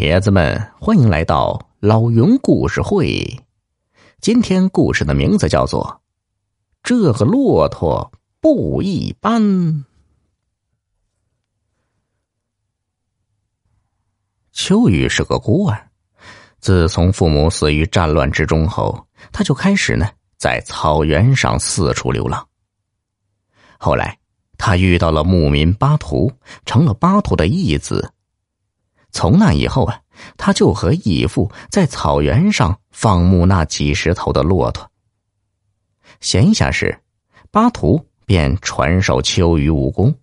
铁子们，欢迎来到老云故事会。今天故事的名字叫做《这个骆驼不一般》。秋雨是个孤儿，自从父母死于战乱之中后，他就开始呢在草原上四处流浪。后来，他遇到了牧民巴图，成了巴图的义子。从那以后啊，他就和义父在草原上放牧那几十头的骆驼。闲暇时，巴图便传授秋雨武功。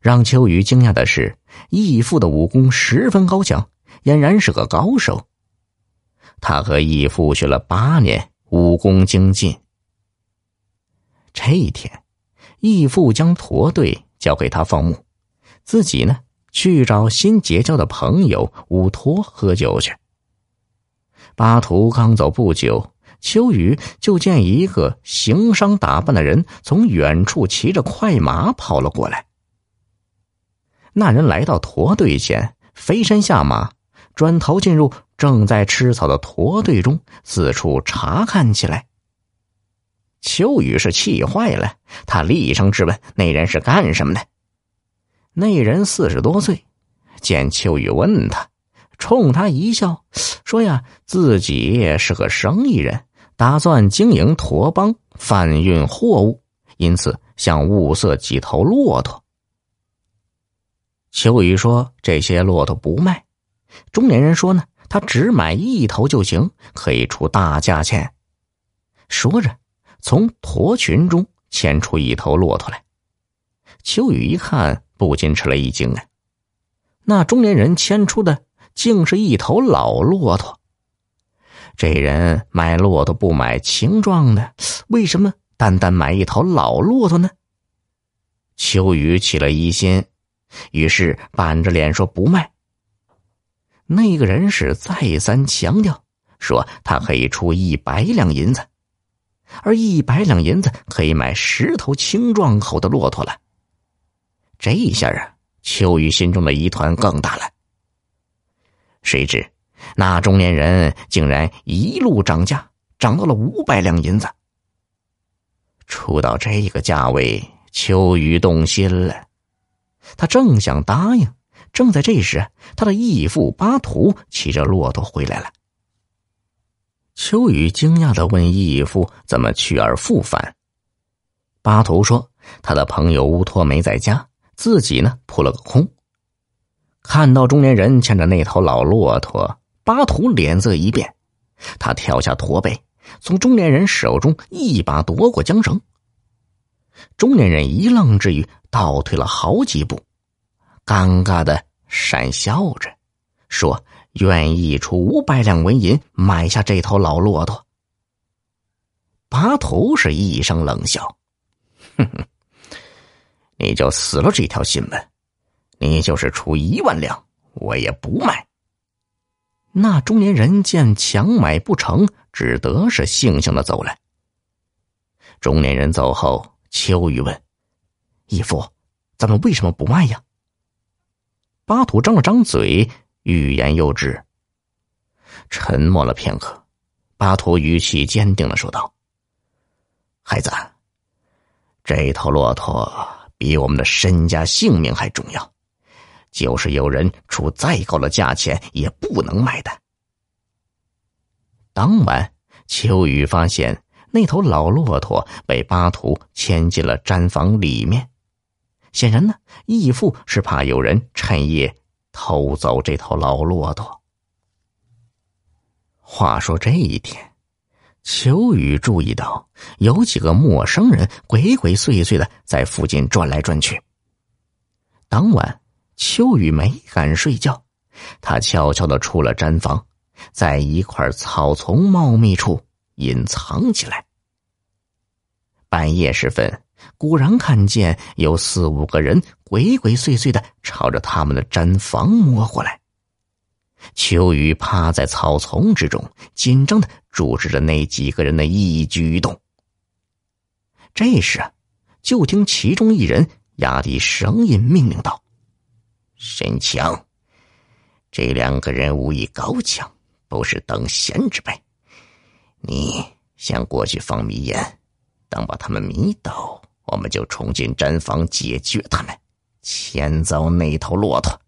让秋雨惊讶的是，义父的武功十分高强，俨然是个高手。他和义父学了八年，武功精进。这一天，义父将驼队交给他放牧，自己呢？去找新结交的朋友乌托喝酒去。巴图刚走不久，秋雨就见一个行商打扮的人从远处骑着快马跑了过来。那人来到驼队前，飞身下马，转头进入正在吃草的驼队中，四处查看起来。秋雨是气坏了，他厉声质问那人是干什么的。那人四十多岁，见秋雨问他，冲他一笑，说：“呀，自己是个生意人，打算经营驼帮，贩运货物，因此想物色几头骆驼。”秋雨说：“这些骆驼不卖。”中年人说：“呢，他只买一头就行，可以出大价钱。”说着，从驼群中牵出一头骆驼来。秋雨一看。不禁吃了一惊啊！那中年人牵出的竟是一头老骆驼。这人买骆驼不买青壮的，为什么单单买一头老骆驼呢？秋雨起了疑心，于是板着脸说不卖。那个人是再三强调，说他可以出一百两银子，而一百两银子可以买十头青壮口的骆驼了。这一下啊，秋雨心中的疑团更大了。谁知那中年人竟然一路涨价，涨到了五百两银子。出到这个价位，秋雨动心了。他正想答应，正在这时，他的义父巴图骑着骆驼回来了。秋雨惊讶的问义父：“怎么去而复返？”巴图说：“他的朋友乌托没在家。”自己呢扑了个空。看到中年人牵着那头老骆驼，巴图脸色一变，他跳下驼背，从中年人手中一把夺过缰绳。中年人一愣之余，倒退了好几步，尴尬的讪笑着，说：“愿意出五百两纹银买下这头老骆驼。”巴图是一声冷笑：“哼哼。”你就死了这条心吧，你就是出一万两，我也不卖。那中年人见强买不成，只得是悻悻的走了。中年人走后，秋雨问：“义父，咱们为什么不卖呀？”巴土张了张嘴，欲言又止。沉默了片刻，巴图语气坚定的说道：“孩子，这头骆驼。”比我们的身家性命还重要，就是有人出再高的价钱也不能卖的。当晚，秋雨发现那头老骆驼被巴图牵进了毡房里面，显然呢，义父是怕有人趁夜偷走这头老骆驼。话说这一天。秋雨注意到有几个陌生人鬼鬼祟祟的在附近转来转去。当晚，秋雨没敢睡觉，他悄悄的出了毡房，在一块草丛茂密处隐藏起来。半夜时分，果然看见有四五个人鬼鬼祟祟的朝着他们的毡房摸过来。秋雨趴在草丛之中，紧张的注视着那几个人的一举一动。这时，就听其中一人压低声音命令道：“神强，这两个人武艺高强，不是等闲之辈。你先过去放迷烟，等把他们迷倒，我们就冲进毡房解决他们，牵走那头骆驼。